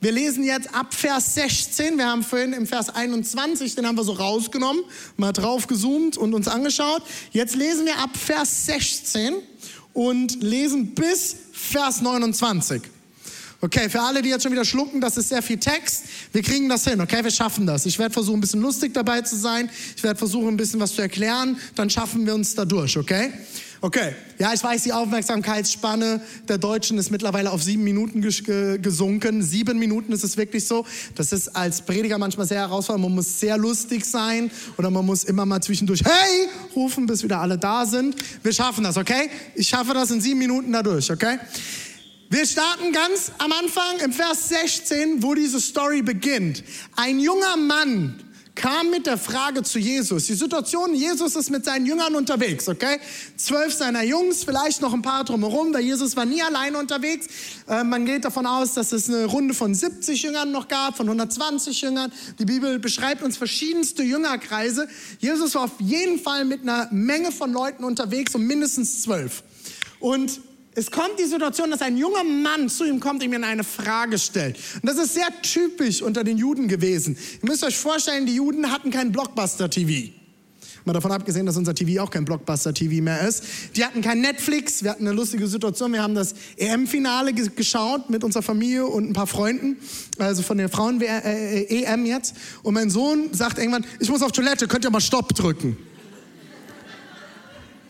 Wir lesen jetzt ab Vers 16. Wir haben vorhin im Vers 21, den haben wir so rausgenommen, mal drauf gezoomt und uns angeschaut. Jetzt lesen wir ab Vers 16 und lesen bis Vers 29. Okay, für alle, die jetzt schon wieder schlucken, das ist sehr viel Text. Wir kriegen das hin, okay? Wir schaffen das. Ich werde versuchen, ein bisschen lustig dabei zu sein. Ich werde versuchen, ein bisschen was zu erklären. Dann schaffen wir uns da durch, okay? Okay, ja, ich weiß, die Aufmerksamkeitsspanne der Deutschen ist mittlerweile auf sieben Minuten gesunken. Sieben Minuten ist es wirklich so. Das ist als Prediger manchmal sehr herausfordernd. Man muss sehr lustig sein oder man muss immer mal zwischendurch Hey rufen, bis wieder alle da sind. Wir schaffen das, okay? Ich schaffe das in sieben Minuten dadurch, okay? Wir starten ganz am Anfang im Vers 16, wo diese Story beginnt. Ein junger Mann kam mit der Frage zu Jesus. Die Situation, Jesus ist mit seinen Jüngern unterwegs, okay? Zwölf seiner Jungs, vielleicht noch ein paar drumherum, weil Jesus war nie alleine unterwegs. Äh, man geht davon aus, dass es eine Runde von 70 Jüngern noch gab, von 120 Jüngern. Die Bibel beschreibt uns verschiedenste Jüngerkreise. Jesus war auf jeden Fall mit einer Menge von Leuten unterwegs, um mindestens zwölf. Und es kommt die Situation, dass ein junger Mann zu ihm kommt und ihm eine Frage stellt. Und das ist sehr typisch unter den Juden gewesen. Ihr müsst euch vorstellen, die Juden hatten kein Blockbuster-TV. Mal davon abgesehen, dass unser TV auch kein Blockbuster-TV mehr ist. Die hatten kein Netflix. Wir hatten eine lustige Situation. Wir haben das EM-Finale geschaut mit unserer Familie und ein paar Freunden. Also von der Frauen-EM äh, jetzt. Und mein Sohn sagt irgendwann, ich muss auf Toilette, könnt ihr mal Stopp drücken?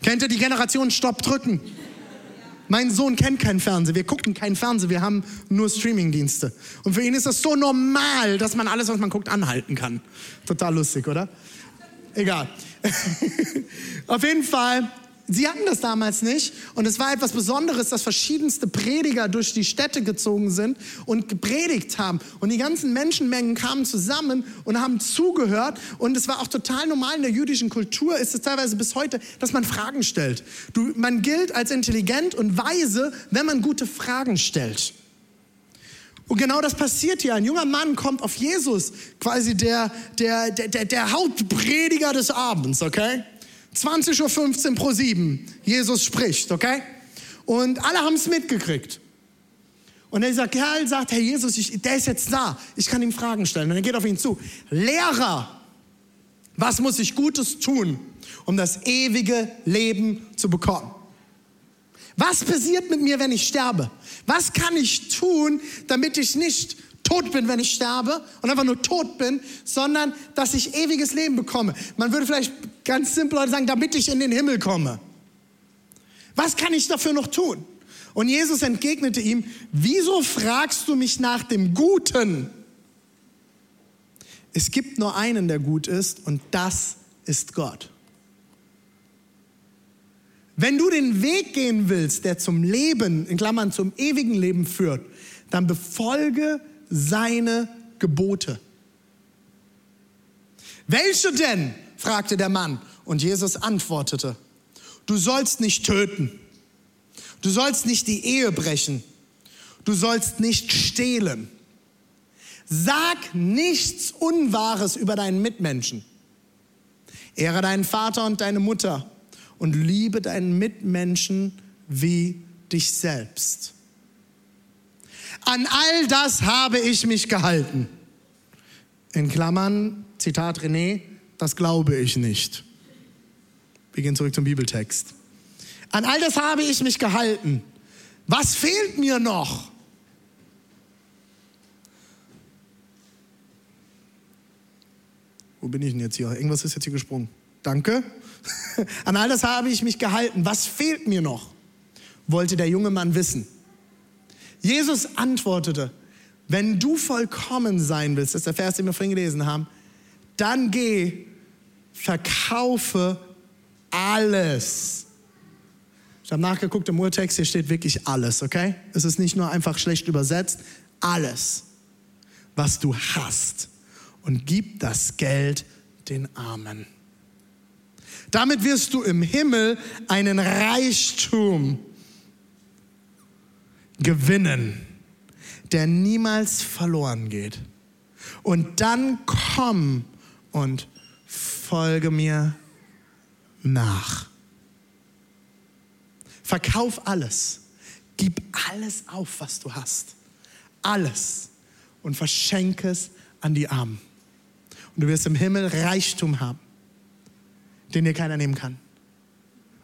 Kennt ihr die Generation Stopp drücken? Mein Sohn kennt keinen Fernseher, wir gucken keinen Fernseher, wir haben nur Streamingdienste. Und für ihn ist das so normal, dass man alles, was man guckt, anhalten kann. Total lustig, oder? Egal. Auf jeden Fall Sie hatten das damals nicht und es war etwas Besonderes, dass verschiedenste Prediger durch die Städte gezogen sind und gepredigt haben. Und die ganzen Menschenmengen kamen zusammen und haben zugehört. Und es war auch total normal in der jüdischen Kultur, ist es teilweise bis heute, dass man Fragen stellt. Du, man gilt als intelligent und weise, wenn man gute Fragen stellt. Und genau das passiert hier. Ein junger Mann kommt auf Jesus, quasi der, der, der, der Hauptprediger des Abends, okay? 20.15 Uhr pro 7. Jesus spricht, okay? Und alle haben es mitgekriegt. Und dieser Kerl sagt, Herr Jesus, ich, der ist jetzt da. Ich kann ihm Fragen stellen. Und er geht auf ihn zu. Lehrer, was muss ich Gutes tun, um das ewige Leben zu bekommen? Was passiert mit mir, wenn ich sterbe? Was kann ich tun, damit ich nicht tot bin, wenn ich sterbe und einfach nur tot bin, sondern dass ich ewiges Leben bekomme. Man würde vielleicht ganz simpel sagen, damit ich in den Himmel komme. Was kann ich dafür noch tun? Und Jesus entgegnete ihm, wieso fragst du mich nach dem Guten? Es gibt nur einen, der gut ist, und das ist Gott. Wenn du den Weg gehen willst, der zum Leben, in Klammern zum ewigen Leben führt, dann befolge seine Gebote. Welche denn? fragte der Mann. Und Jesus antwortete, du sollst nicht töten. Du sollst nicht die Ehe brechen. Du sollst nicht stehlen. Sag nichts Unwahres über deinen Mitmenschen. Ehre deinen Vater und deine Mutter und liebe deinen Mitmenschen wie dich selbst. An all das habe ich mich gehalten. In Klammern, Zitat René, das glaube ich nicht. Wir gehen zurück zum Bibeltext. An all das habe ich mich gehalten. Was fehlt mir noch? Wo bin ich denn jetzt hier? Irgendwas ist jetzt hier gesprungen. Danke. An all das habe ich mich gehalten. Was fehlt mir noch? Wollte der junge Mann wissen. Jesus antwortete, wenn du vollkommen sein willst, das ist der Vers, den wir vorhin gelesen haben, dann geh, verkaufe alles. Ich habe nachgeguckt im Urtext, hier steht wirklich alles, okay? Es ist nicht nur einfach schlecht übersetzt, alles, was du hast und gib das Geld den Armen. Damit wirst du im Himmel einen Reichtum gewinnen, der niemals verloren geht. Und dann komm und folge mir nach. Verkauf alles. Gib alles auf, was du hast. Alles. Und verschenke es an die Armen. Und du wirst im Himmel Reichtum haben, den dir keiner nehmen kann.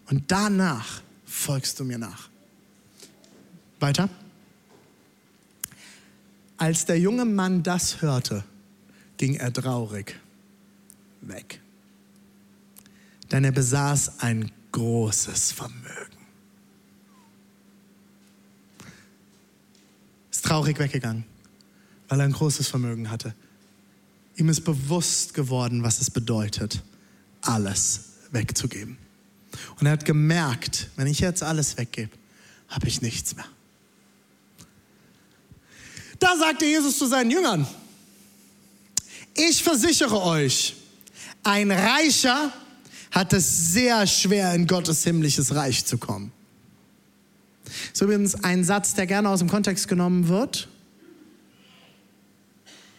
Und danach folgst du mir nach. Weiter. Als der junge Mann das hörte, ging er traurig weg. Denn er besaß ein großes Vermögen. Ist traurig weggegangen, weil er ein großes Vermögen hatte. Ihm ist bewusst geworden, was es bedeutet, alles wegzugeben. Und er hat gemerkt, wenn ich jetzt alles weggebe, habe ich nichts mehr. Da sagte Jesus zu seinen Jüngern, ich versichere euch, ein Reicher hat es sehr schwer, in Gottes himmlisches Reich zu kommen. Das ist übrigens ein Satz, der gerne aus dem Kontext genommen wird,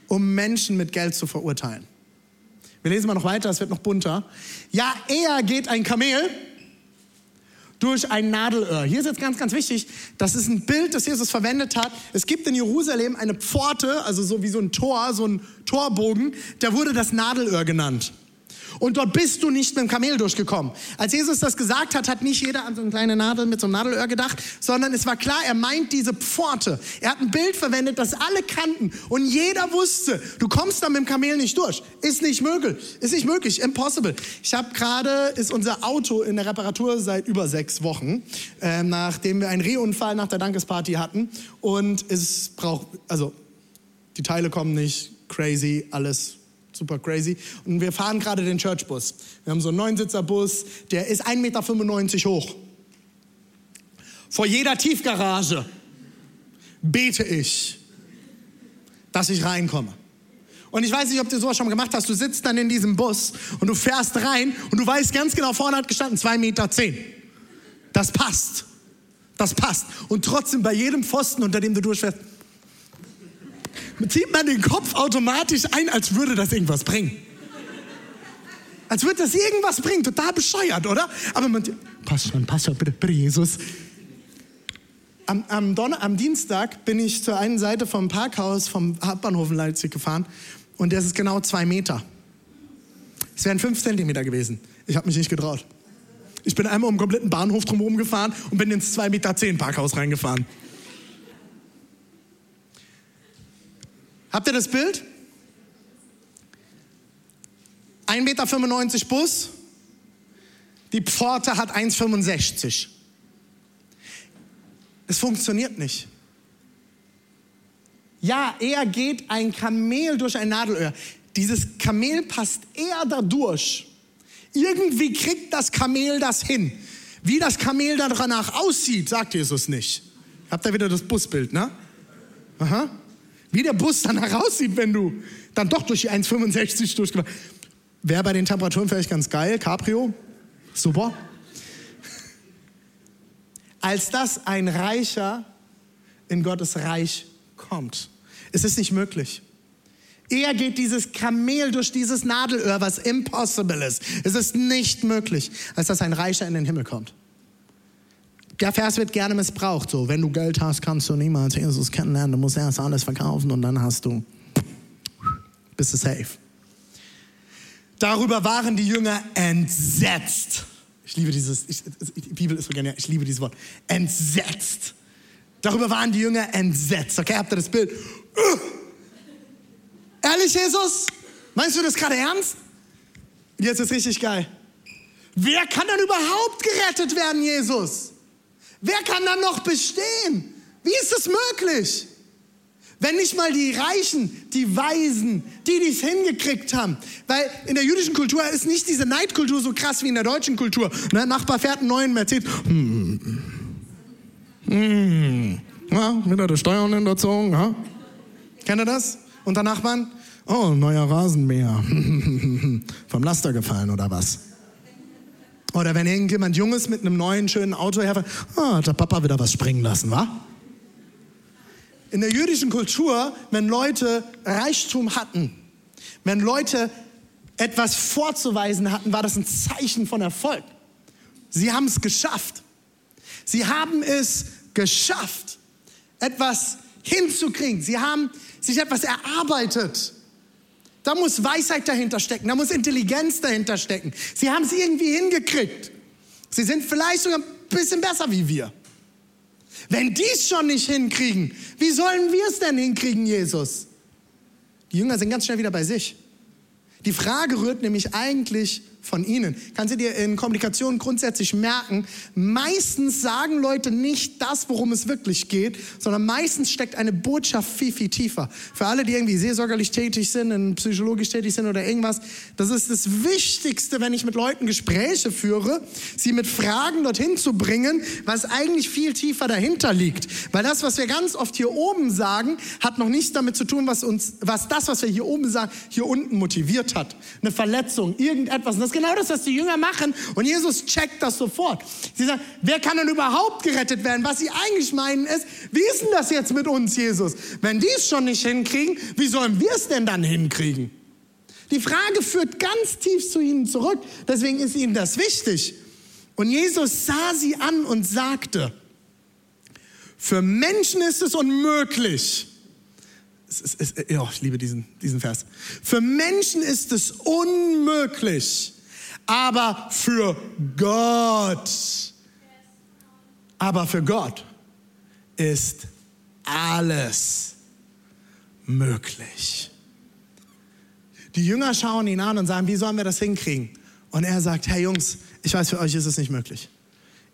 um Menschen mit Geld zu verurteilen. Wir lesen mal noch weiter, es wird noch bunter. Ja, eher geht ein Kamel durch ein Nadelöhr. Hier ist jetzt ganz, ganz wichtig, das ist ein Bild, das Jesus verwendet hat. Es gibt in Jerusalem eine Pforte, also so wie so ein Tor, so ein Torbogen, der wurde das Nadelöhr genannt. Und dort bist du nicht mit dem Kamel durchgekommen. Als Jesus das gesagt hat, hat nicht jeder an so eine kleine Nadel mit so einem Nadelöhr gedacht, sondern es war klar, er meint diese Pforte. Er hat ein Bild verwendet, das alle kannten und jeder wusste, du kommst da mit dem Kamel nicht durch. Ist nicht möglich. Ist nicht möglich. Impossible. Ich habe gerade, ist unser Auto in der Reparatur seit über sechs Wochen, äh, nachdem wir einen Rehunfall nach der Dankesparty hatten und es braucht, also die Teile kommen nicht, crazy, alles super crazy. Und wir fahren gerade den Churchbus. Wir haben so einen Neunsitzerbus, der ist 1,95 Meter hoch. Vor jeder Tiefgarage bete ich, dass ich reinkomme. Und ich weiß nicht, ob du sowas schon gemacht hast. Du sitzt dann in diesem Bus und du fährst rein und du weißt ganz genau, vorne hat gestanden 2,10 Meter. Das passt. Das passt. Und trotzdem bei jedem Pfosten, unter dem du durchfährst, zieht man den Kopf automatisch ein, als würde das irgendwas bringen. Als würde das irgendwas bringen, total bescheuert, oder? Aber man, pass schon, pass schon, bitte, bitte, Jesus. Am, am, Donner, am Dienstag bin ich zur einen Seite vom Parkhaus vom Hauptbahnhof in Leipzig gefahren und das ist genau zwei Meter. Es wären fünf Zentimeter gewesen. Ich habe mich nicht getraut. Ich bin einmal um den kompletten Bahnhof drumherum gefahren und bin ins 2,10 Meter Parkhaus reingefahren. Habt ihr das Bild? 1,95 Meter Bus, die Pforte hat 1,65. Es funktioniert nicht. Ja, eher geht ein Kamel durch ein Nadelöhr. Dieses Kamel passt eher da durch. Irgendwie kriegt das Kamel das hin. Wie das Kamel danach aussieht, sagt Jesus nicht. Habt ihr wieder das Busbild, ne? Aha. Wie der Bus dann heraussieht, wenn du dann doch durch die 1,65 durchgefahren Wäre bei den Temperaturen vielleicht ganz geil. Cabrio, super. Als dass ein Reicher in Gottes Reich kommt. Es ist nicht möglich. Eher geht dieses Kamel durch dieses Nadelöhr, was impossible ist. Es ist nicht möglich, als dass ein Reicher in den Himmel kommt. Der Vers wird gerne missbraucht. So, wenn du Geld hast, kannst du niemals Jesus kennenlernen. Du musst erst alles verkaufen und dann hast du, bist du safe. Darüber waren die Jünger entsetzt. Ich liebe dieses, ich, die Bibel ist so genial, ich liebe dieses Wort. Entsetzt. Darüber waren die Jünger entsetzt. Okay, habt ihr das Bild? Ehrlich, Jesus? Meinst du das gerade ernst? Jetzt ist richtig geil. Wer kann denn überhaupt gerettet werden, Jesus? Wer kann dann noch bestehen? Wie ist es möglich? Wenn nicht mal die Reichen, die Weisen, die dies hingekriegt haben. Weil in der jüdischen Kultur ist nicht diese Neidkultur so krass wie in der deutschen Kultur. Ne? Nachbar fährt einen neuen Mercedes. Hm. Hm. Ja, wieder die Steuern hinterzogen. Ja? Kennt ihr das? Und der Nachbarn, oh, neuer Rasenmäher. Vom Laster gefallen oder was? Oder wenn irgendjemand Junges mit einem neuen, schönen Auto herfährt, ah, hat der Papa wieder was springen lassen, wa? In der jüdischen Kultur, wenn Leute Reichtum hatten, wenn Leute etwas vorzuweisen hatten, war das ein Zeichen von Erfolg. Sie haben es geschafft. Sie haben es geschafft, etwas hinzukriegen. Sie haben sich etwas erarbeitet. Da muss Weisheit dahinter stecken, da muss Intelligenz dahinter stecken. Sie haben es irgendwie hingekriegt. Sie sind vielleicht sogar ein bisschen besser wie wir. Wenn die es schon nicht hinkriegen, wie sollen wir es denn hinkriegen, Jesus? Die Jünger sind ganz schnell wieder bei sich. Die Frage rührt nämlich eigentlich von ihnen. Kannst du dir in Kommunikation grundsätzlich merken, meistens sagen Leute nicht das, worum es wirklich geht, sondern meistens steckt eine Botschaft viel, viel tiefer. Für alle, die irgendwie seelsorgerlich tätig sind, psychologisch tätig sind oder irgendwas, das ist das Wichtigste, wenn ich mit Leuten Gespräche führe, sie mit Fragen dorthin zu bringen, was eigentlich viel tiefer dahinter liegt. Weil das, was wir ganz oft hier oben sagen, hat noch nichts damit zu tun, was uns, was das, was wir hier oben sagen, hier unten motiviert hat. Eine Verletzung, irgendetwas. Und das genau das, was die Jünger machen. Und Jesus checkt das sofort. Sie sagen, wer kann denn überhaupt gerettet werden? Was sie eigentlich meinen ist, wie ist denn das jetzt mit uns, Jesus? Wenn die es schon nicht hinkriegen, wie sollen wir es denn dann hinkriegen? Die Frage führt ganz tief zu ihnen zurück. Deswegen ist ihnen das wichtig. Und Jesus sah sie an und sagte, für Menschen ist es unmöglich. Es ist, es, oh, ich liebe diesen, diesen Vers. Für Menschen ist es unmöglich, aber für Gott, aber für Gott ist alles möglich. Die Jünger schauen ihn an und sagen, wie sollen wir das hinkriegen? Und er sagt, hey Jungs, ich weiß, für euch ist es nicht möglich.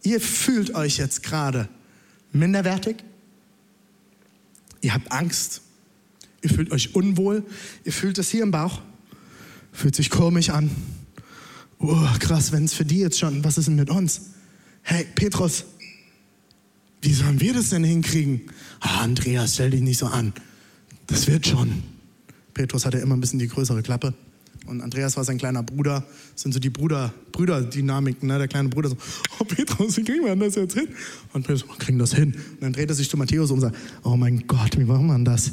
Ihr fühlt euch jetzt gerade minderwertig. Ihr habt Angst. Ihr fühlt euch unwohl. Ihr fühlt es hier im Bauch. Fühlt sich komisch an oh, krass, wenn es für die jetzt schon, was ist denn mit uns? Hey, Petrus, wie sollen wir das denn hinkriegen? Ah, Andreas, stell dich nicht so an. Das wird schon. Petrus hatte immer ein bisschen die größere Klappe. Und Andreas war sein kleiner Bruder. Das sind so die Bruder, Brüderdynamiken, ne? Der kleine Bruder so, oh Petrus, wie kriegen wir das jetzt hin? Und Petrus, wir kriegen das hin. Und dann dreht er sich zu Matthäus um und sagt, oh mein Gott, wie machen wir das?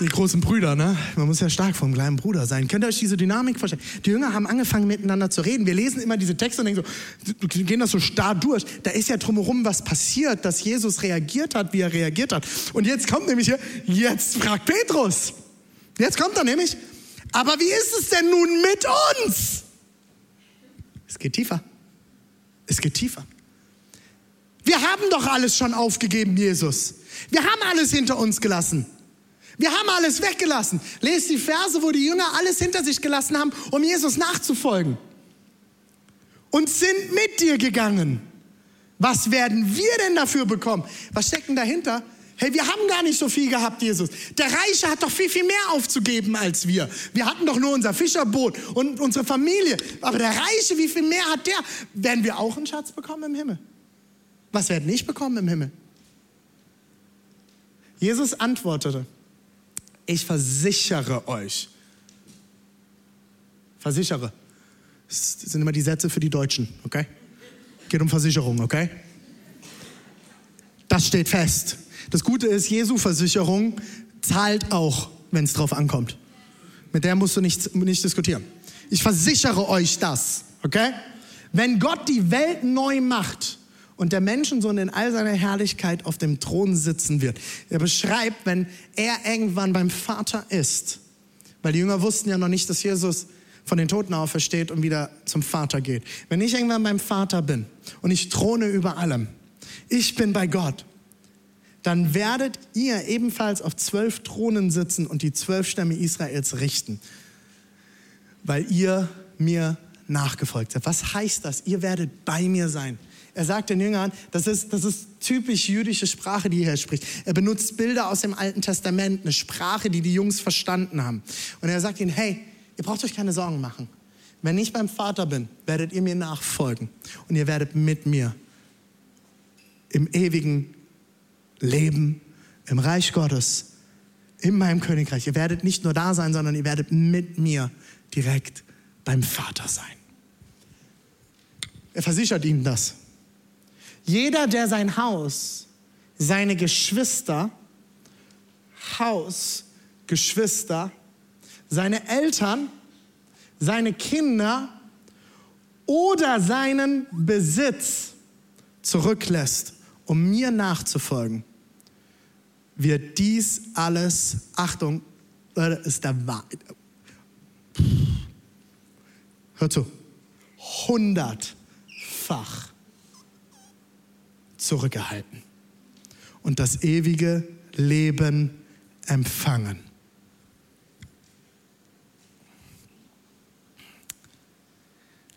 Die großen Brüder, ne? Man muss ja stark vom kleinen Bruder sein. Könnt ihr euch diese Dynamik vorstellen? Die Jünger haben angefangen miteinander zu reden. Wir lesen immer diese Texte und denken so, gehen das so starr durch. Da ist ja drumherum was passiert, dass Jesus reagiert hat, wie er reagiert hat. Und jetzt kommt nämlich hier, jetzt fragt Petrus. Jetzt kommt er nämlich, aber wie ist es denn nun mit uns? Es geht tiefer. Es geht tiefer. Wir haben doch alles schon aufgegeben, Jesus. Wir haben alles hinter uns gelassen. Wir haben alles weggelassen. Lest die Verse, wo die Jünger alles hinter sich gelassen haben, um Jesus nachzufolgen. Und sind mit dir gegangen. Was werden wir denn dafür bekommen? Was steckt denn dahinter? Hey, wir haben gar nicht so viel gehabt, Jesus. Der Reiche hat doch viel, viel mehr aufzugeben als wir. Wir hatten doch nur unser Fischerboot und unsere Familie. Aber der Reiche, wie viel mehr hat der? Werden wir auch einen Schatz bekommen im Himmel? Was werden nicht bekommen im Himmel? Jesus antwortete, ich versichere euch. Versichere. Das sind immer die Sätze für die Deutschen, okay? Geht um Versicherung, okay? Das steht fest. Das Gute ist, Jesu Versicherung zahlt auch, wenn es drauf ankommt. Mit der musst du nicht, nicht diskutieren. Ich versichere euch das, okay? Wenn Gott die Welt neu macht, und der Menschensohn in all seiner Herrlichkeit auf dem Thron sitzen wird. Er beschreibt, wenn er irgendwann beim Vater ist, weil die Jünger wussten ja noch nicht, dass Jesus von den Toten aufersteht und wieder zum Vater geht. Wenn ich irgendwann beim Vater bin und ich throne über allem, ich bin bei Gott, dann werdet ihr ebenfalls auf zwölf Thronen sitzen und die zwölf Stämme Israels richten, weil ihr mir nachgefolgt seid. Was heißt das? Ihr werdet bei mir sein. Er sagt den Jüngern, das ist, das ist typisch jüdische Sprache, die er spricht. Er benutzt Bilder aus dem Alten Testament, eine Sprache, die die Jungs verstanden haben. Und er sagt ihnen, hey, ihr braucht euch keine Sorgen machen. Wenn ich beim Vater bin, werdet ihr mir nachfolgen und ihr werdet mit mir im ewigen Leben, im Reich Gottes in meinem Königreich. Ihr werdet nicht nur da sein, sondern ihr werdet mit mir direkt beim Vater sein. Er versichert ihnen das. Jeder, der sein Haus, seine Geschwister, Haus, Geschwister, seine Eltern, seine Kinder oder seinen Besitz zurücklässt, um mir nachzufolgen, wird dies alles, Achtung, ist der Wahrheit. Hör zu, hundertfach zurückgehalten und das ewige Leben empfangen.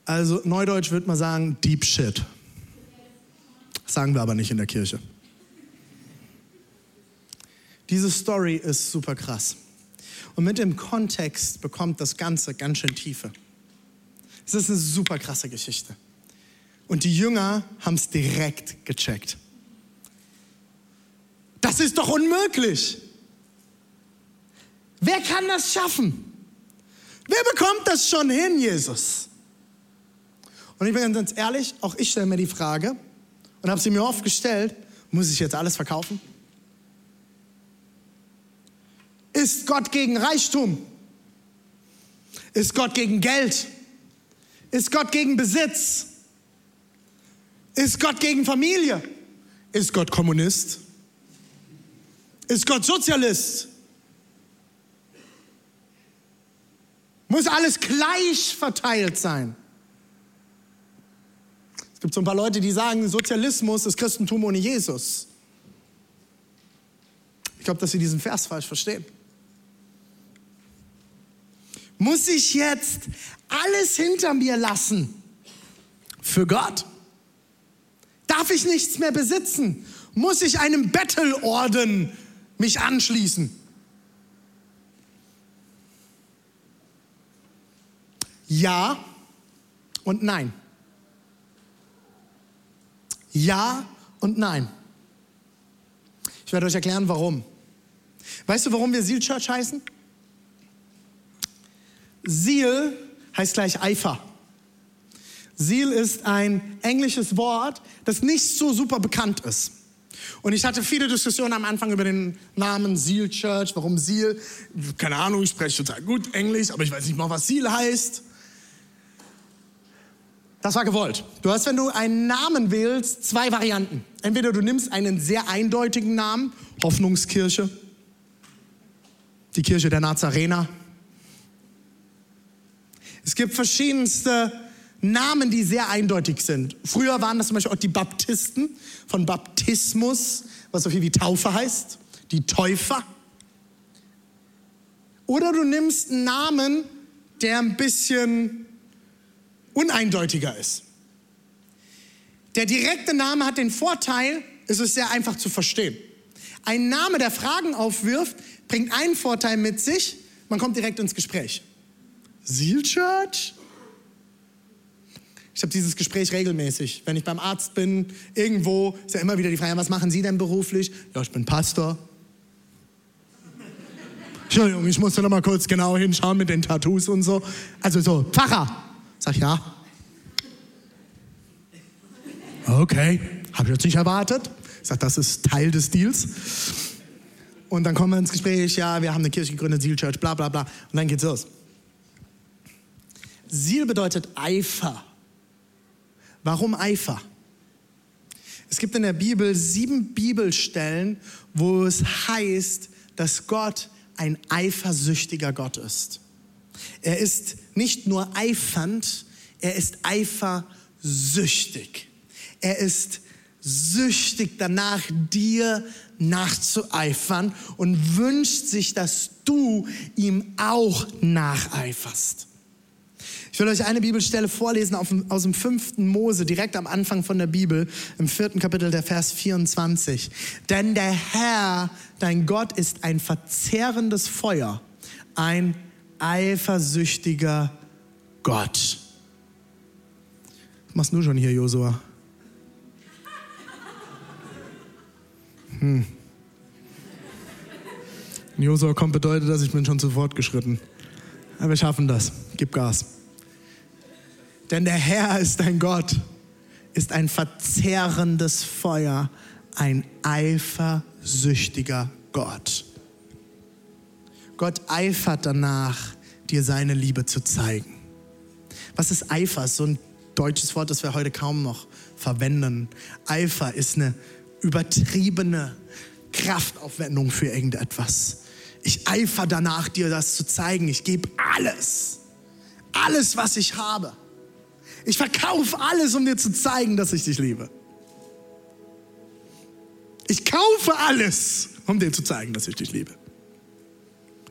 Also neudeutsch würde man sagen, Deep Shit. sagen wir aber nicht in der Kirche. Diese Story ist super krass. Und mit dem Kontext bekommt das Ganze ganz schön Tiefe. Es ist eine super krasse Geschichte. Und die Jünger haben es direkt gecheckt. Das ist doch unmöglich. Wer kann das schaffen? Wer bekommt das schon hin, Jesus? Und ich bin ganz ehrlich, auch ich stelle mir die Frage und habe sie mir oft gestellt, muss ich jetzt alles verkaufen? Ist Gott gegen Reichtum? Ist Gott gegen Geld? Ist Gott gegen Besitz? Ist Gott gegen Familie? Ist Gott Kommunist? Ist Gott Sozialist? Muss alles gleich verteilt sein? Es gibt so ein paar Leute, die sagen, Sozialismus ist Christentum ohne Jesus. Ich glaube, dass sie diesen Vers falsch verstehen. Muss ich jetzt alles hinter mir lassen für Gott? Darf ich nichts mehr besitzen? Muss ich einem Bettelorden mich anschließen? Ja und nein. Ja und nein. Ich werde euch erklären, warum. Weißt du, warum wir Seal Church heißen? Seal heißt gleich Eifer. Seal ist ein englisches Wort, das nicht so super bekannt ist. Und ich hatte viele Diskussionen am Anfang über den Namen Seal Church. Warum Seal? Keine Ahnung, ich spreche total gut Englisch, aber ich weiß nicht mal, was Seal heißt. Das war gewollt. Du hast, wenn du einen Namen wählst, zwei Varianten. Entweder du nimmst einen sehr eindeutigen Namen, Hoffnungskirche, die Kirche der Nazarener. Es gibt verschiedenste Namen, die sehr eindeutig sind. Früher waren das zum Beispiel auch die Baptisten von Baptismus, was so viel wie Taufe heißt, die Täufer. Oder du nimmst einen Namen, der ein bisschen uneindeutiger ist. Der direkte Name hat den Vorteil, es ist sehr einfach zu verstehen. Ein Name, der Fragen aufwirft, bringt einen Vorteil mit sich, man kommt direkt ins Gespräch. Seal Church? Ich habe dieses Gespräch regelmäßig. Wenn ich beim Arzt bin, irgendwo, ist ja immer wieder die Frage, was machen Sie denn beruflich? Ja, ich bin Pastor. Entschuldigung, ich musste noch mal kurz genau hinschauen mit den Tattoos und so. Also so, Pfarrer. Sag ja. Okay, habe ich jetzt nicht erwartet. Ich sag, das ist Teil des Deals. Und dann kommen wir ins Gespräch, ja, wir haben eine Kirche gegründet, Seal Church, bla bla bla. Und dann geht's los. Seal bedeutet Eifer. Warum Eifer? Es gibt in der Bibel sieben Bibelstellen, wo es heißt, dass Gott ein eifersüchtiger Gott ist. Er ist nicht nur eifernd, er ist eifersüchtig. Er ist süchtig danach, dir nachzueifern und wünscht sich, dass du ihm auch nacheiferst. Will euch eine Bibelstelle vorlesen aus dem fünften Mose, direkt am Anfang von der Bibel, im vierten Kapitel der Vers 24. Denn der Herr, dein Gott, ist ein verzehrendes Feuer, ein eifersüchtiger Gott. Was machst du schon hier, Josua? Hm. Josua kommt bedeutet das, ich bin schon zu fortgeschritten. Aber wir schaffen das. Gib Gas. Denn der Herr ist dein Gott, ist ein verzehrendes Feuer, ein eifersüchtiger Gott. Gott eifert danach, dir seine Liebe zu zeigen. Was ist Eifer? So ein deutsches Wort, das wir heute kaum noch verwenden. Eifer ist eine übertriebene Kraftaufwendung für irgendetwas. Ich eifer danach, dir das zu zeigen. Ich gebe alles. Alles, was ich habe. Ich verkaufe alles, um dir zu zeigen, dass ich dich liebe. Ich kaufe alles, um dir zu zeigen, dass ich dich liebe.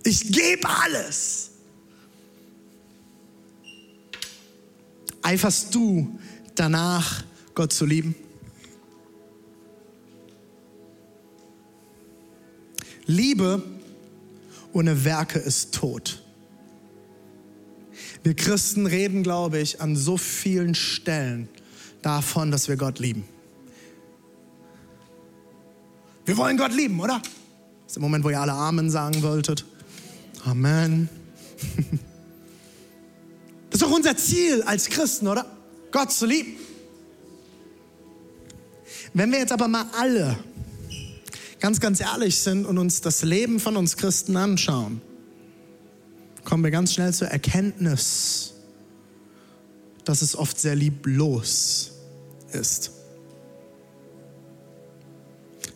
Ich gebe alles. Eiferst du danach, Gott zu lieben? Liebe ohne Werke ist tot. Wir Christen reden, glaube ich, an so vielen Stellen davon, dass wir Gott lieben. Wir wollen Gott lieben, oder? Das ist der Moment, wo ihr alle Amen sagen wolltet. Amen. Das ist doch unser Ziel als Christen, oder? Gott zu lieben. Wenn wir jetzt aber mal alle ganz, ganz ehrlich sind und uns das Leben von uns Christen anschauen, kommen wir ganz schnell zur Erkenntnis, dass es oft sehr lieblos ist.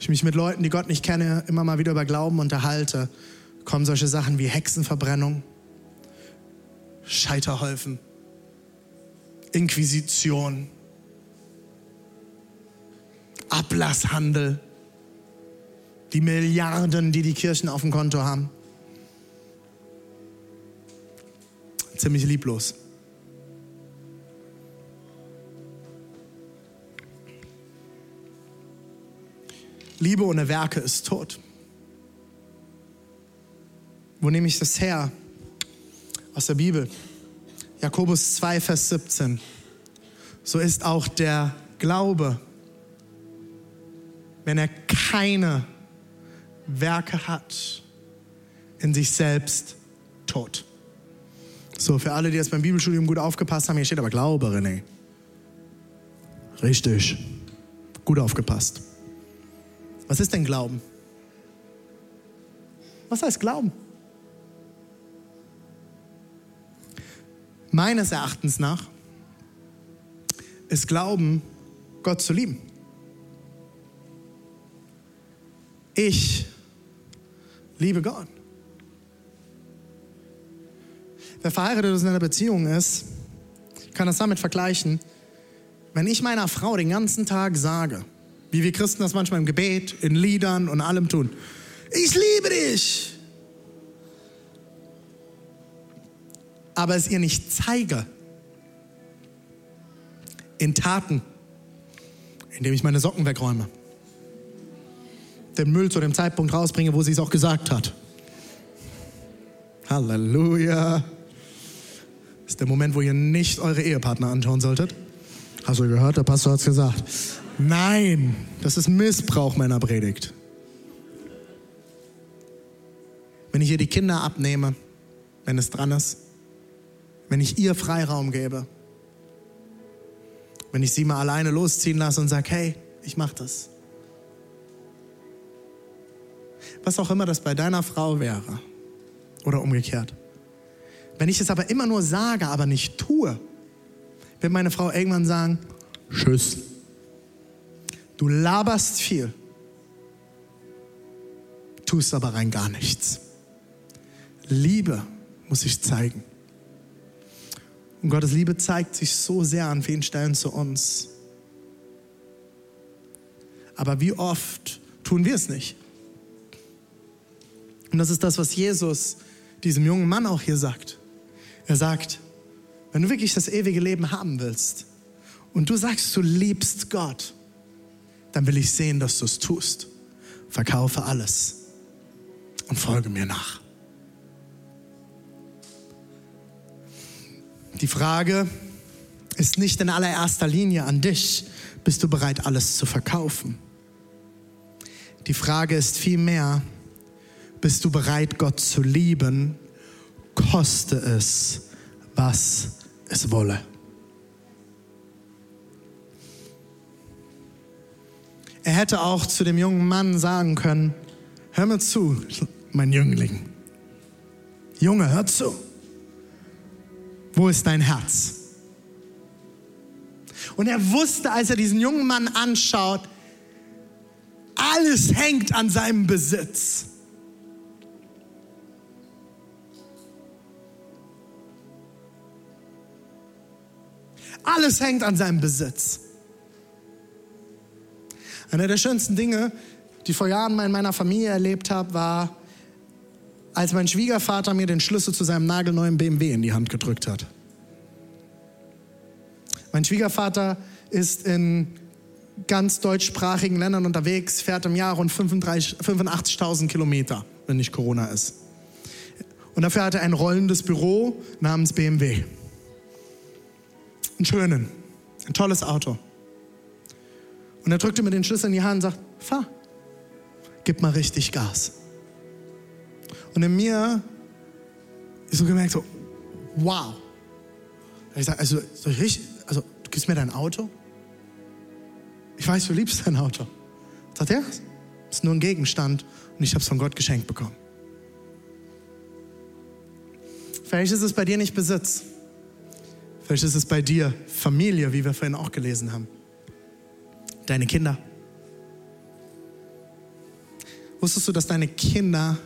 Ich mich mit Leuten, die Gott nicht kenne, immer mal wieder über Glauben unterhalte, kommen solche Sachen wie Hexenverbrennung, Scheiterhäufen, Inquisition, Ablasshandel, die Milliarden, die die Kirchen auf dem Konto haben. Ziemlich lieblos. Liebe ohne Werke ist tot. Wo nehme ich das her? Aus der Bibel. Jakobus 2, Vers 17. So ist auch der Glaube, wenn er keine Werke hat, in sich selbst tot. So, für alle, die jetzt beim Bibelstudium gut aufgepasst haben, hier steht aber Glaube, René. Richtig. Gut aufgepasst. Was ist denn Glauben? Was heißt Glauben? Meines Erachtens nach ist Glauben, Gott zu lieben. Ich liebe Gott. Wer verheiratet ist in einer Beziehung ist, kann das damit vergleichen, wenn ich meiner Frau den ganzen Tag sage, wie wir Christen das manchmal im Gebet, in Liedern und allem tun, ich liebe dich, aber es ihr nicht zeige, in Taten, indem ich meine Socken wegräume, den Müll zu dem Zeitpunkt rausbringe, wo sie es auch gesagt hat. Halleluja. Ist der Moment, wo ihr nicht eure Ehepartner anschauen solltet. Hast du gehört? Der Pastor hat es gesagt. Nein, das ist Missbrauch meiner Predigt. Wenn ich ihr die Kinder abnehme, wenn es dran ist, wenn ich ihr Freiraum gebe, wenn ich sie mal alleine losziehen lasse und sage, hey, ich mach das. Was auch immer das bei deiner Frau wäre oder umgekehrt. Wenn ich es aber immer nur sage, aber nicht tue, wird meine Frau irgendwann sagen, tschüss. Du laberst viel, tust aber rein gar nichts. Liebe muss ich zeigen. Und Gottes Liebe zeigt sich so sehr an vielen Stellen zu uns. Aber wie oft tun wir es nicht? Und das ist das, was Jesus diesem jungen Mann auch hier sagt. Er sagt, wenn du wirklich das ewige Leben haben willst und du sagst, du liebst Gott, dann will ich sehen, dass du es tust. Verkaufe alles und folge mir nach. Die Frage ist nicht in allererster Linie an dich, bist du bereit, alles zu verkaufen? Die Frage ist vielmehr, bist du bereit, Gott zu lieben, koste es, was es wolle. Er hätte auch zu dem jungen Mann sagen können, hör mir zu, mein Jüngling. Junge, hör zu. Wo ist dein Herz? Und er wusste, als er diesen jungen Mann anschaut, alles hängt an seinem Besitz. Alles hängt an seinem Besitz. Einer der schönsten Dinge, die ich vor Jahren in meiner Familie erlebt habe, war, als mein Schwiegervater mir den Schlüssel zu seinem nagelneuen BMW in die Hand gedrückt hat. Mein Schwiegervater ist in ganz deutschsprachigen Ländern unterwegs, fährt im Jahr rund 85.000 Kilometer, wenn nicht Corona ist. Und dafür hat er ein rollendes Büro namens BMW. Einen schönen, ein tolles Auto. Und er drückte mir den Schlüssel in die Hand und sagt, fahr, gib mal richtig Gas. Und in mir ist so gemerkt, so, wow. Ich sage, also, so richtig, also, du gibst mir dein Auto? Ich weiß, du liebst dein Auto. Sagt er, das ist nur ein Gegenstand und ich habe es von Gott geschenkt bekommen. Vielleicht ist es bei dir nicht Besitz. Vielleicht ist es bei dir Familie, wie wir vorhin auch gelesen haben. Deine Kinder. Wusstest du, dass deine Kinder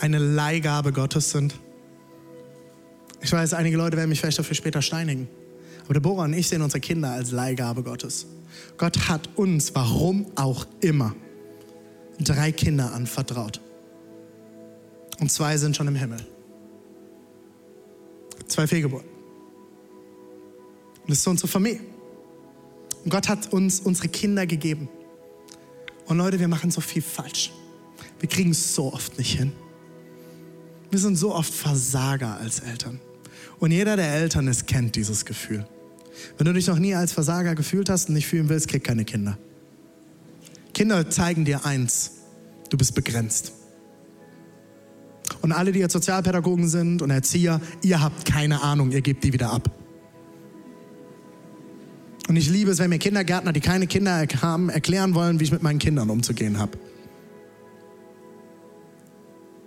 eine Leihgabe Gottes sind? Ich weiß, einige Leute werden mich vielleicht dafür später steinigen. Aber Deborah und ich sehen unsere Kinder als Leihgabe Gottes. Gott hat uns, warum auch immer, drei Kinder anvertraut. Und zwei sind schon im Himmel. Zwei Fehlgeburten. Und das ist unsere Familie. Und Gott hat uns unsere Kinder gegeben. Und Leute, wir machen so viel falsch. Wir kriegen es so oft nicht hin. Wir sind so oft Versager als Eltern. Und jeder, der Eltern ist, kennt dieses Gefühl. Wenn du dich noch nie als Versager gefühlt hast und nicht fühlen willst, krieg keine Kinder. Kinder zeigen dir eins, du bist begrenzt. Und alle, die jetzt Sozialpädagogen sind und Erzieher, ihr habt keine Ahnung, ihr gebt die wieder ab. Und ich liebe es, wenn mir Kindergärtner, die keine Kinder haben, erklären wollen, wie ich mit meinen Kindern umzugehen habe.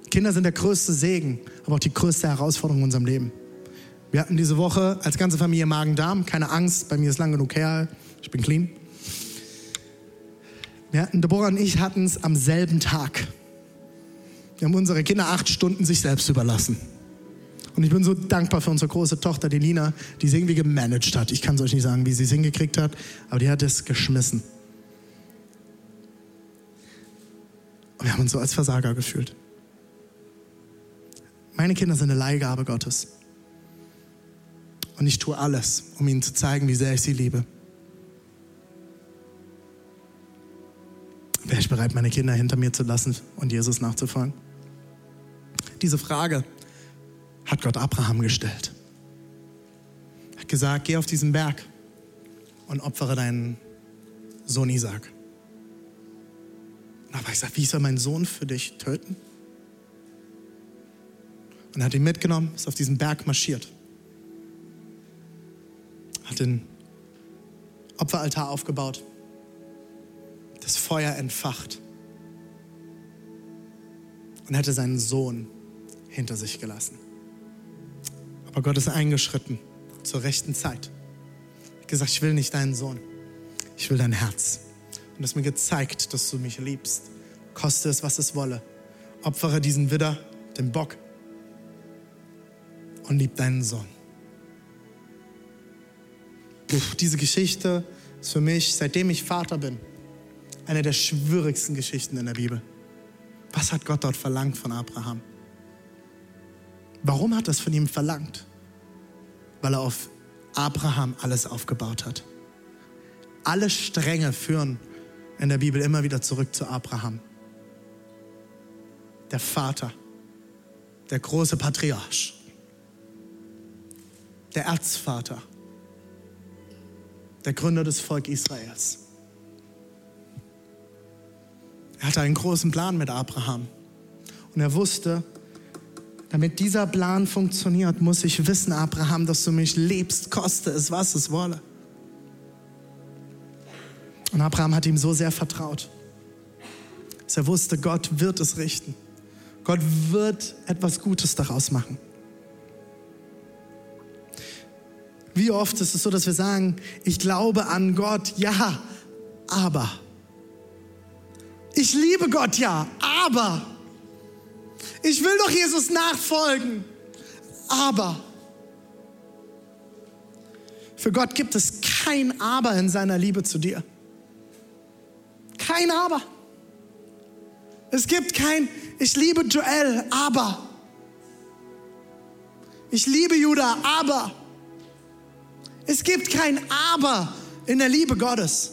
Kinder sind der größte Segen, aber auch die größte Herausforderung in unserem Leben. Wir hatten diese Woche als ganze Familie Magen-Darm. Keine Angst, bei mir ist lang genug her. Ich bin clean. Wir hatten, Deborah und ich hatten es am selben Tag. Wir haben unsere Kinder acht Stunden sich selbst überlassen. Und ich bin so dankbar für unsere große Tochter, die Lina, die es irgendwie gemanagt hat. Ich kann es euch nicht sagen, wie sie es hingekriegt hat, aber die hat es geschmissen. Und wir haben uns so als Versager gefühlt. Meine Kinder sind eine Leihgabe Gottes. Und ich tue alles, um ihnen zu zeigen, wie sehr ich sie liebe. Wäre ich bereit, meine Kinder hinter mir zu lassen und Jesus nachzufolgen? Diese Frage hat Gott Abraham gestellt. Er hat gesagt, geh auf diesen Berg und opfere deinen Sohn Isaac. Aber ich sage, wie soll mein Sohn für dich töten? Und er hat ihn mitgenommen, ist auf diesen Berg marschiert hat den Opferaltar aufgebaut, das Feuer entfacht und hätte seinen Sohn hinter sich gelassen. Aber Gott ist eingeschritten zur rechten Zeit. Er hat gesagt, ich will nicht deinen Sohn, ich will dein Herz. Und das mir gezeigt, dass du mich liebst. Koste es, was es wolle. Opfere diesen Widder, den Bock und lieb deinen Sohn. Diese Geschichte ist für mich, seitdem ich Vater bin, eine der schwierigsten Geschichten in der Bibel. Was hat Gott dort verlangt von Abraham? Warum hat es von ihm verlangt? Weil er auf Abraham alles aufgebaut hat. Alle Stränge führen in der Bibel immer wieder zurück zu Abraham. Der Vater, der große Patriarch, der Erzvater der Gründer des Volk Israels. Er hatte einen großen Plan mit Abraham. Und er wusste, damit dieser Plan funktioniert, muss ich wissen, Abraham, dass du mich liebst, koste es, was es wolle. Und Abraham hat ihm so sehr vertraut, dass er wusste, Gott wird es richten. Gott wird etwas Gutes daraus machen. Wie oft ist es so, dass wir sagen, ich glaube an Gott, ja, aber. Ich liebe Gott, ja, aber. Ich will doch Jesus nachfolgen, aber. Für Gott gibt es kein Aber in seiner Liebe zu dir. Kein Aber. Es gibt kein, ich liebe Joel, aber. Ich liebe Judah, aber. Es gibt kein Aber in der Liebe Gottes.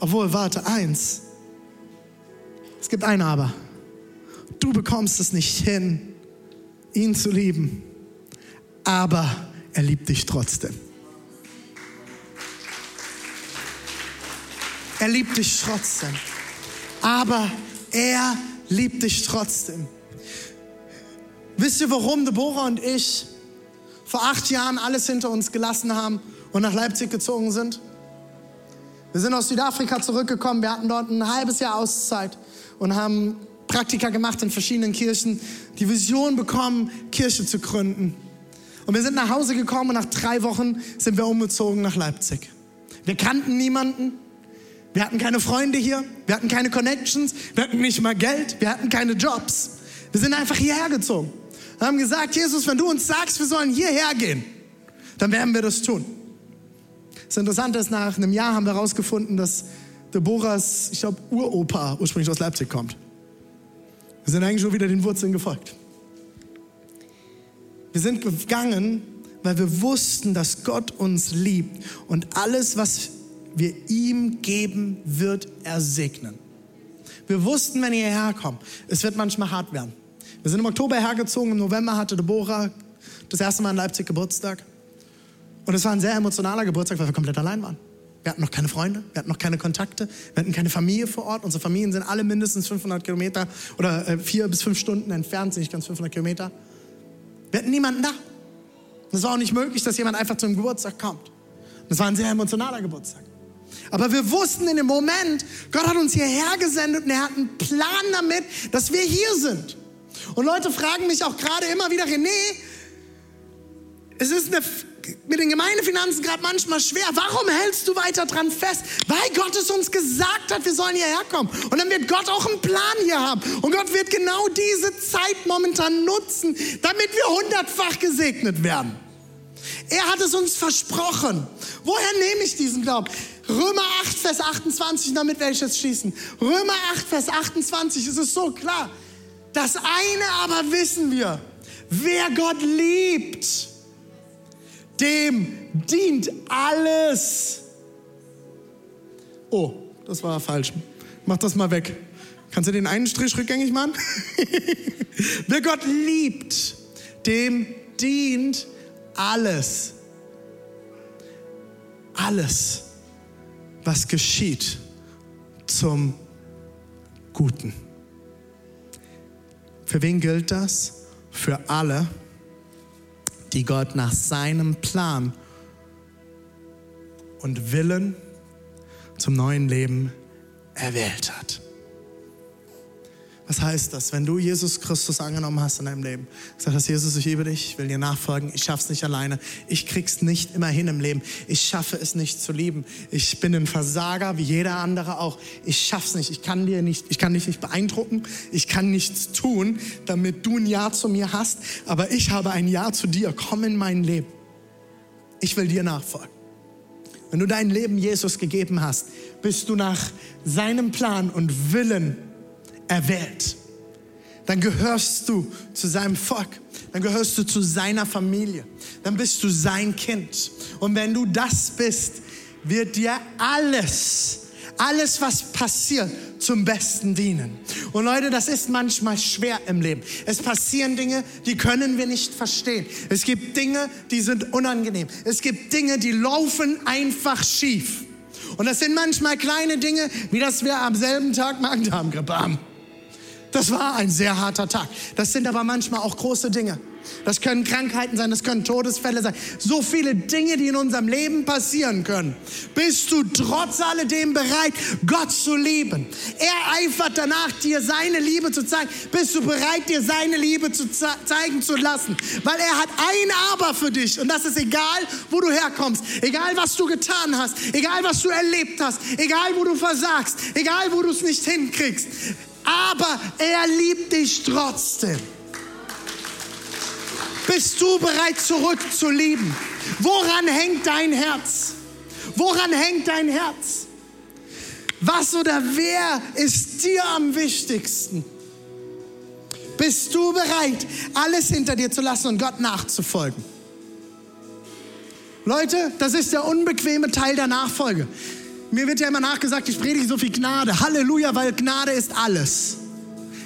Obwohl, warte, eins. Es gibt ein Aber. Du bekommst es nicht hin, ihn zu lieben. Aber er liebt dich trotzdem. Er liebt dich trotzdem. Aber er liebt dich trotzdem. Wisst ihr, warum Deborah und ich vor acht Jahren alles hinter uns gelassen haben und nach Leipzig gezogen sind? Wir sind aus Südafrika zurückgekommen. Wir hatten dort ein halbes Jahr Auszeit und haben Praktika gemacht in verschiedenen Kirchen, die Vision bekommen, Kirche zu gründen. Und wir sind nach Hause gekommen und nach drei Wochen sind wir umgezogen nach Leipzig. Wir kannten niemanden. Wir hatten keine Freunde hier, wir hatten keine Connections, wir hatten nicht mal Geld, wir hatten keine Jobs. Wir sind einfach hierher gezogen. Wir haben gesagt, Jesus, wenn du uns sagst, wir sollen hierher gehen, dann werden wir das tun. Das Interessante ist, nach einem Jahr haben wir herausgefunden, dass Deborahs, ich glaube, Uropa ursprünglich aus Leipzig kommt. Wir sind eigentlich schon wieder den Wurzeln gefolgt. Wir sind gegangen, weil wir wussten, dass Gott uns liebt und alles, was wir ihm geben, wird er segnen. Wir wussten, wenn ihr herkommt, es wird manchmal hart werden. Wir sind im Oktober hergezogen, im November hatte Deborah das erste Mal in Leipzig Geburtstag. Und es war ein sehr emotionaler Geburtstag, weil wir komplett allein waren. Wir hatten noch keine Freunde, wir hatten noch keine Kontakte, wir hatten keine Familie vor Ort. Unsere Familien sind alle mindestens 500 Kilometer oder äh, vier bis fünf Stunden entfernt, sind nicht ganz 500 Kilometer. Wir hatten niemanden da. Es war auch nicht möglich, dass jemand einfach zum Geburtstag kommt. Es war ein sehr emotionaler Geburtstag. Aber wir wussten in dem Moment, Gott hat uns hierher gesendet und er hat einen Plan damit, dass wir hier sind. Und Leute fragen mich auch gerade immer wieder, René, es ist eine, mit den Gemeindefinanzen gerade manchmal schwer. Warum hältst du weiter dran fest? Weil Gott es uns gesagt hat, wir sollen hierher kommen. Und dann wird Gott auch einen Plan hier haben. Und Gott wird genau diese Zeit momentan nutzen, damit wir hundertfach gesegnet werden. Er hat es uns versprochen. Woher nehme ich diesen Glauben? Römer 8, Vers 28, damit werde ich jetzt schließen. Römer 8, Vers 28, es ist so klar. Das eine aber wissen wir, wer Gott liebt, dem dient alles. Oh, das war falsch. Mach das mal weg. Kannst du den einen Strich rückgängig machen? wer Gott liebt, dem dient alles. Alles was geschieht zum Guten. Für wen gilt das? Für alle, die Gott nach seinem Plan und Willen zum neuen Leben erwählt hat. Was heißt das, wenn du Jesus Christus angenommen hast in deinem Leben? Sag das, Jesus, ich liebe dich, ich will dir nachfolgen, ich schaff's nicht alleine, ich krieg's nicht immer hin im Leben, ich schaffe es nicht zu lieben, ich bin ein Versager wie jeder andere auch, ich schaff's nicht, ich kann dir nicht, ich kann dich nicht beeindrucken, ich kann nichts tun, damit du ein Ja zu mir hast, aber ich habe ein Ja zu dir, komm in mein Leben. Ich will dir nachfolgen. Wenn du dein Leben Jesus gegeben hast, bist du nach seinem Plan und Willen erwählt, dann gehörst du zu seinem Volk, dann gehörst du zu seiner Familie, dann bist du sein Kind. Und wenn du das bist, wird dir alles, alles, was passiert, zum Besten dienen. Und Leute, das ist manchmal schwer im Leben. Es passieren Dinge, die können wir nicht verstehen. Es gibt Dinge, die sind unangenehm. Es gibt Dinge, die laufen einfach schief. Und das sind manchmal kleine Dinge, wie dass wir am selben Tag Magen-Darm-Grippe haben. Das war ein sehr harter Tag. Das sind aber manchmal auch große Dinge. Das können Krankheiten sein, das können Todesfälle sein. So viele Dinge, die in unserem Leben passieren können. Bist du trotz alledem bereit, Gott zu lieben? Er eifert danach, dir seine Liebe zu zeigen. Bist du bereit, dir seine Liebe zu ze zeigen zu lassen? Weil er hat ein Aber für dich. Und das ist egal, wo du herkommst. Egal, was du getan hast. Egal, was du erlebt hast. Egal, wo du versagst. Egal, wo du es nicht hinkriegst aber er liebt dich trotzdem. Bist du bereit zurückzulieben? Woran hängt dein Herz? Woran hängt dein Herz? Was oder wer ist dir am wichtigsten? Bist du bereit, alles hinter dir zu lassen und Gott nachzufolgen? Leute, das ist der unbequeme Teil der Nachfolge. Mir wird ja immer nachgesagt, ich predige so viel Gnade. Halleluja, weil Gnade ist alles.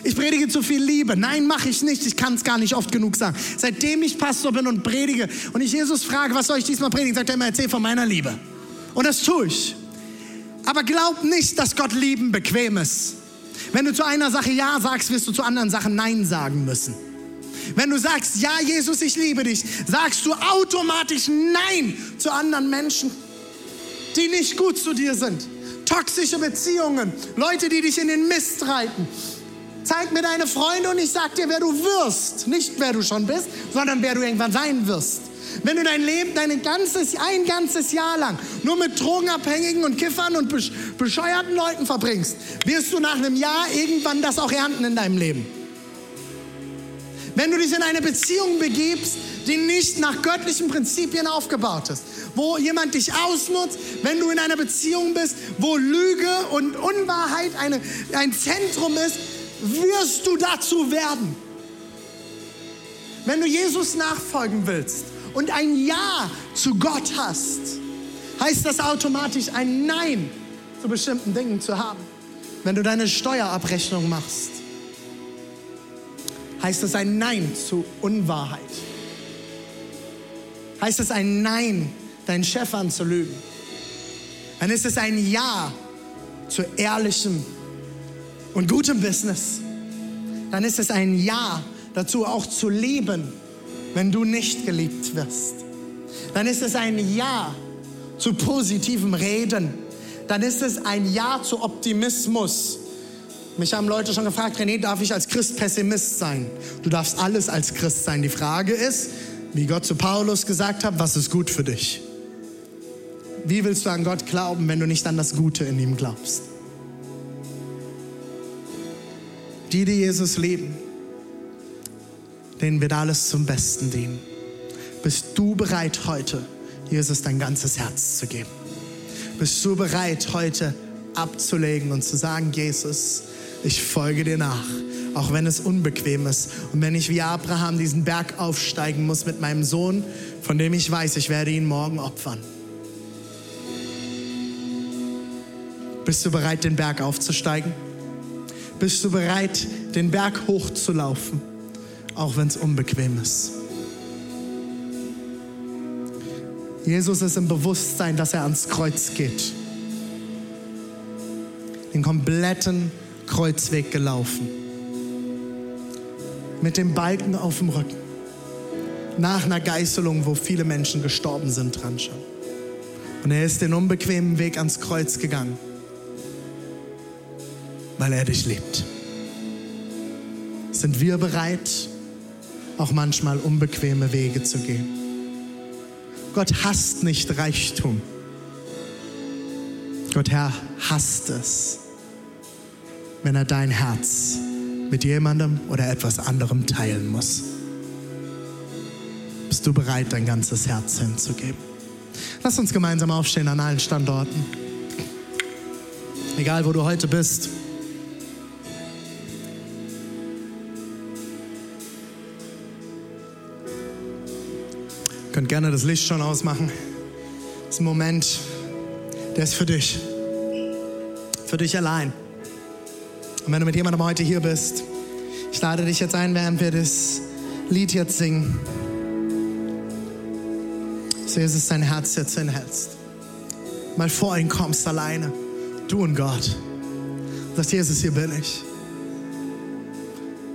Ich predige zu viel Liebe. Nein, mache ich nicht. Ich kann es gar nicht oft genug sagen. Seitdem ich Pastor bin und predige und ich Jesus frage, was soll ich diesmal predigen, sagt er immer, erzähl von meiner Liebe. Und das tue ich. Aber glaub nicht, dass Gott lieben bequem ist. Wenn du zu einer Sache Ja sagst, wirst du zu anderen Sachen Nein sagen müssen. Wenn du sagst, ja, Jesus, ich liebe dich, sagst du automatisch Nein zu anderen Menschen die nicht gut zu dir sind. Toxische Beziehungen, Leute, die dich in den Mist reiten. Zeig mir deine Freunde und ich sag dir, wer du wirst. Nicht wer du schon bist, sondern wer du irgendwann sein wirst. Wenn du dein Leben, dein ganzes, ein ganzes Jahr lang nur mit Drogenabhängigen und Kiffern und bescheuerten Leuten verbringst, wirst du nach einem Jahr irgendwann das auch ernten in deinem Leben. Wenn du dich in eine Beziehung begibst, die nicht nach göttlichen Prinzipien aufgebaut ist, wo jemand dich ausnutzt, wenn du in einer Beziehung bist, wo Lüge und Unwahrheit eine, ein Zentrum ist, wirst du dazu werden. Wenn du Jesus nachfolgen willst und ein Ja zu Gott hast, heißt das automatisch ein Nein zu bestimmten Dingen zu haben. Wenn du deine Steuerabrechnung machst, heißt das ein Nein zu Unwahrheit. Heißt es ein Nein deinen Chef anzulügen, dann ist es ein Ja zu ehrlichem und gutem Business. Dann ist es ein Ja dazu auch zu leben, wenn du nicht geliebt wirst. Dann ist es ein Ja zu positivem Reden. Dann ist es ein Ja zu Optimismus. Mich haben Leute schon gefragt, René, darf ich als Christ Pessimist sein? Du darfst alles als Christ sein. Die Frage ist, wie Gott zu Paulus gesagt hat, was ist gut für dich? Wie willst du an Gott glauben, wenn du nicht an das Gute in ihm glaubst? Die, die Jesus lieben, denen wird alles zum Besten dienen. Bist du bereit heute, Jesus dein ganzes Herz zu geben? Bist du bereit heute abzulegen und zu sagen, Jesus, ich folge dir nach, auch wenn es unbequem ist und wenn ich wie Abraham diesen Berg aufsteigen muss mit meinem Sohn, von dem ich weiß, ich werde ihn morgen opfern. Bist du bereit, den Berg aufzusteigen? Bist du bereit, den Berg hochzulaufen, auch wenn es unbequem ist? Jesus ist im Bewusstsein, dass er ans Kreuz geht. Den kompletten Kreuzweg gelaufen. Mit dem Balken auf dem Rücken. Nach einer Geißelung, wo viele Menschen gestorben sind dran schon. Und er ist den unbequemen Weg ans Kreuz gegangen weil er dich liebt. Sind wir bereit, auch manchmal unbequeme Wege zu gehen? Gott hasst nicht Reichtum. Gott Herr hasst es, wenn er dein Herz mit jemandem oder etwas anderem teilen muss. Bist du bereit, dein ganzes Herz hinzugeben? Lass uns gemeinsam aufstehen an allen Standorten. Egal, wo du heute bist. könnt gerne das Licht schon ausmachen. Das ist ein Moment, der ist für dich. Für dich allein. Und wenn du mit jemandem heute hier bist, ich lade dich jetzt ein, während wir das Lied jetzt singen, dass Jesus dein Herz jetzt hinhältst. Mal vor ihn kommst alleine, du und Gott. Sagst, Jesus, hier bin ich.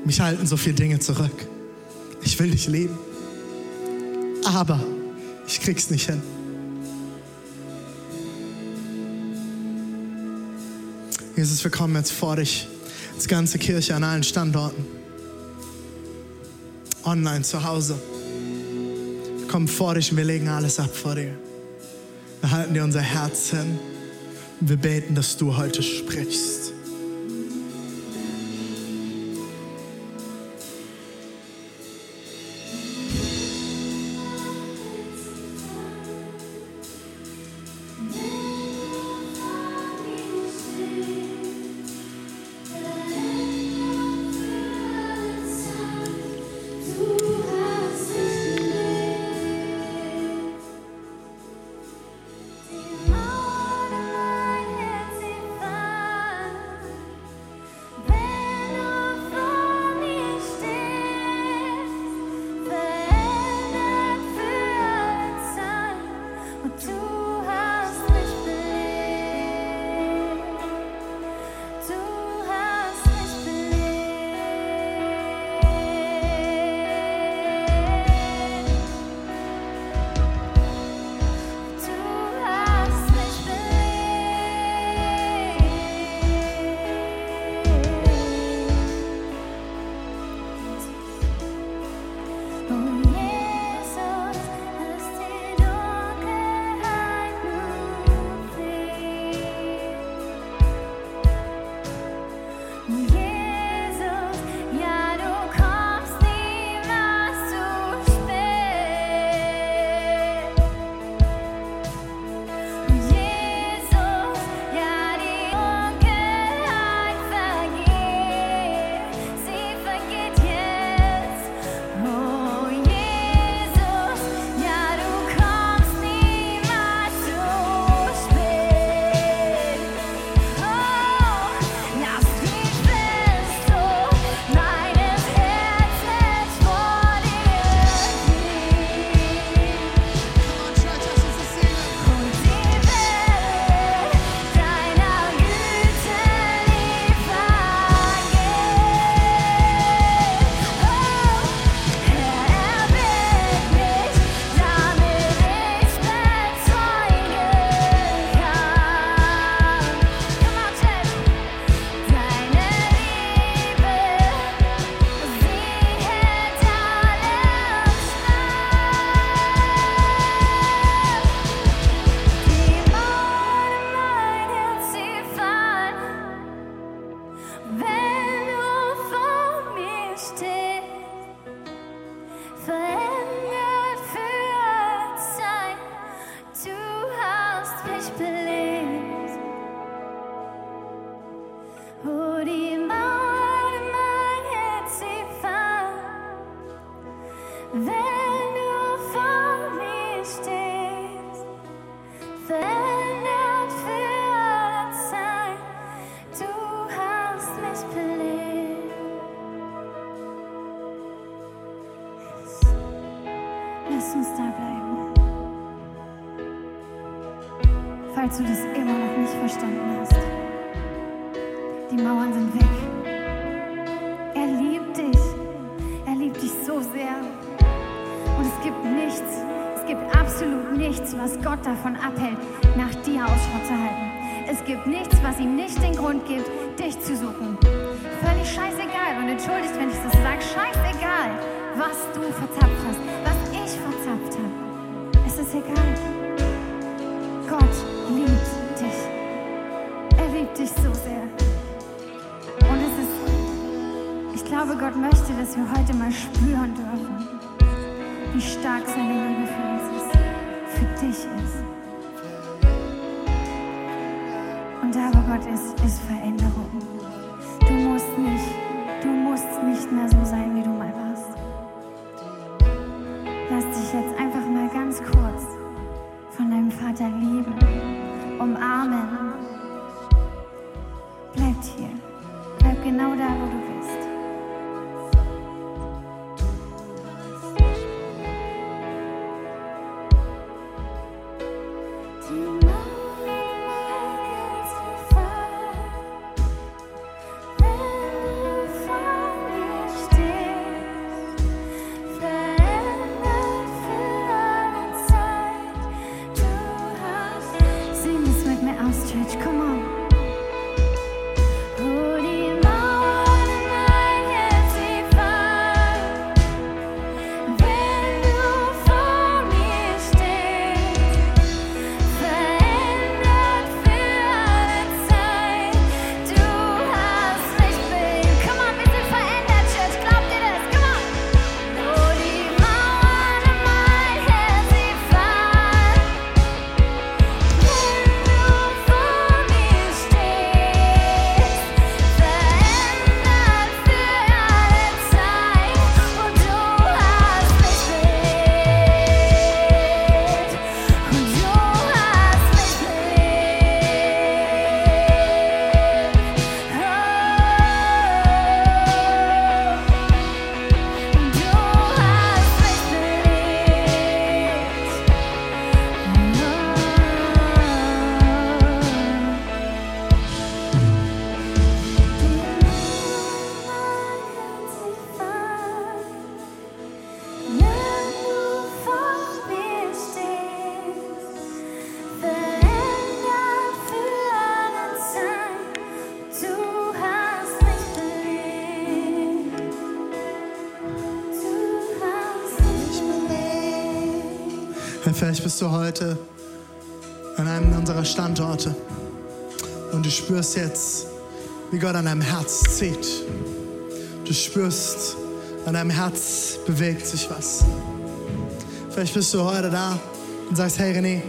Mich halten so viele Dinge zurück. Ich will dich lieben. Aber ich krieg's nicht hin. Jesus, wir kommen jetzt vor dich, als ganze Kirche an allen Standorten. Online, zu Hause. Wir kommen vor dich und wir legen alles ab vor dir. Wir halten dir unser Herz hin und wir beten, dass du heute sprichst. Falls du das immer noch nicht verstanden hast. Die Mauern sind weg. Er liebt dich. Er liebt dich so sehr. Und es gibt nichts, es gibt absolut nichts, was Gott davon abhält, nach dir Ausschau zu halten. Es gibt nichts, was ihm nicht den Grund gibt, dich zu suchen. Völlig scheißegal. Und entschuldigt, wenn ich das sage, scheißegal, was du verzapft hast, was ich verzapft habe. Es ist egal. Glaube, Gott möchte, dass wir heute mal spüren dürfen, wie stark seine Liebe für uns ist, für dich ist. Und da, wo Gott ist, ist Veränderung. Du musst nicht, du musst nicht mehr so sein, wie du mal warst. Lass dich jetzt einfach mal ganz kurz von deinem Vater lieben, umarmen. Bleib hier. Bleib genau da, wo du vielleicht bist du heute an einem unserer Standorte und du spürst jetzt, wie Gott an deinem Herz zieht. Du spürst, an deinem Herz bewegt sich was. Vielleicht bist du heute da und sagst, hey René,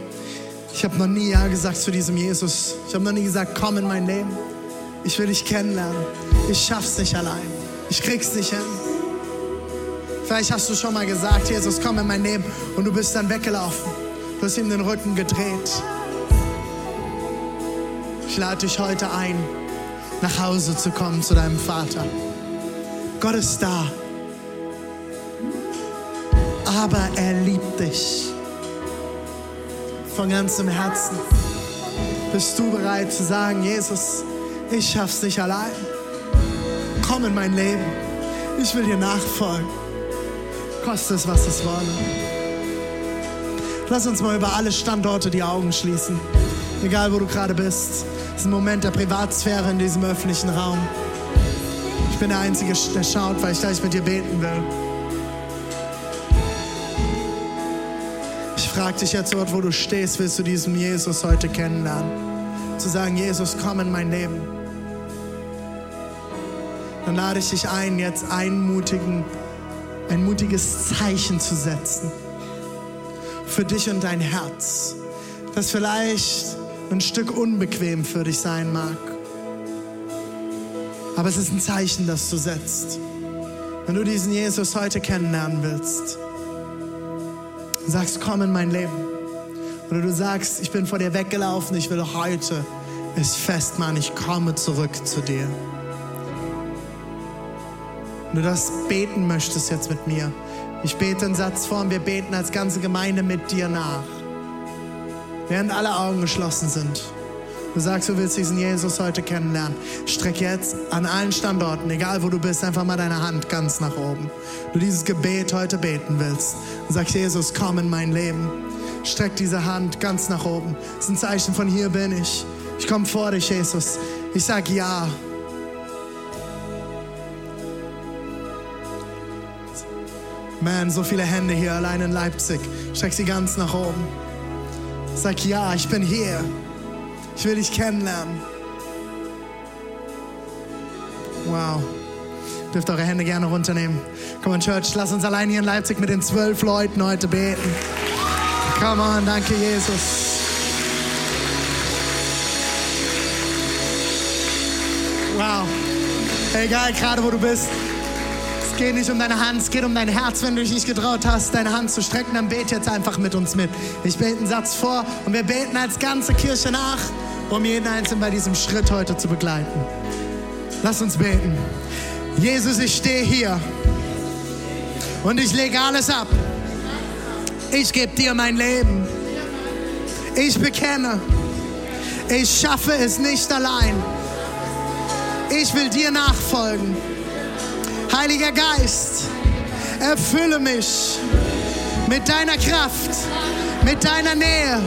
ich habe noch nie Ja gesagt zu diesem Jesus. Ich habe noch nie gesagt, komm in mein Leben. Ich will dich kennenlernen. Ich schaff's nicht allein. Ich krieg's nicht hin. Vielleicht hast du schon mal gesagt, Jesus, komm in mein Leben und du bist dann weggelaufen. Du hast ihm den Rücken gedreht. Ich lade dich heute ein, nach Hause zu kommen zu deinem Vater. Gott ist da. Aber er liebt dich. Von ganzem Herzen. Bist du bereit zu sagen, Jesus, ich schaff's nicht allein. Komm in mein Leben. Ich will dir nachfolgen. Koste es, was es wolle. Lass uns mal über alle Standorte die Augen schließen. Egal, wo du gerade bist. Es ist ein Moment der Privatsphäre in diesem öffentlichen Raum. Ich bin der Einzige, der schaut, weil ich gleich mit dir beten will. Ich frage dich jetzt dort, wo du stehst, willst du diesen Jesus heute kennenlernen? Zu sagen, Jesus, komm in mein Leben. Dann lade ich dich ein, jetzt einen mutigen, ein mutiges Zeichen zu setzen. Für dich und dein Herz. Das vielleicht ein Stück unbequem für dich sein mag. Aber es ist ein Zeichen, das du setzt. Wenn du diesen Jesus heute kennenlernen willst, sagst, komm in mein Leben. Oder du sagst, ich bin vor dir weggelaufen, ich will heute es festmachen, ich komme zurück zu dir. Wenn du das beten möchtest jetzt mit mir, ich bete einen Satz vor und wir beten als ganze Gemeinde mit dir nach. Während alle Augen geschlossen sind. Du sagst, du willst diesen Jesus heute kennenlernen. Streck jetzt an allen Standorten, egal wo du bist, einfach mal deine Hand ganz nach oben. Du dieses Gebet heute beten willst. Und sagst, Jesus, komm in mein Leben. Streck diese Hand ganz nach oben. Das ist ein Zeichen von hier bin ich. Ich komme vor dich, Jesus. Ich sag ja. Man, so viele Hände hier allein in Leipzig. Streck sie ganz nach oben. Sag ja, ich bin hier. Ich will dich kennenlernen. Wow. Dürft eure Hände gerne runternehmen. Come on, Church, lass uns allein hier in Leipzig mit den zwölf Leuten heute beten. Come on, danke, Jesus. Wow. Egal, gerade wo du bist. Es geht nicht um deine Hand, es geht um dein Herz. Wenn du dich nicht getraut hast, deine Hand zu strecken, dann bete jetzt einfach mit uns mit. Ich bete einen Satz vor und wir beten als ganze Kirche nach, um jeden Einzelnen bei diesem Schritt heute zu begleiten. Lass uns beten. Jesus, ich stehe hier und ich lege alles ab. Ich gebe dir mein Leben. Ich bekenne, ich schaffe es nicht allein. Ich will dir nachfolgen. Heiliger Geist, erfülle mich mit deiner Kraft, mit deiner Nähe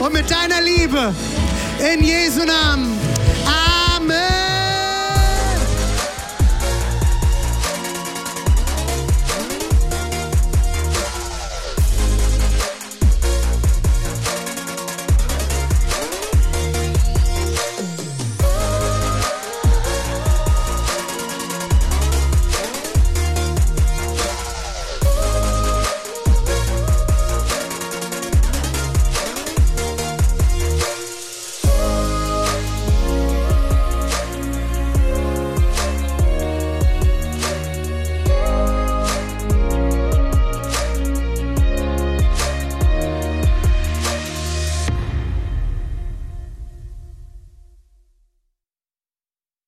und mit deiner Liebe. In Jesu Namen.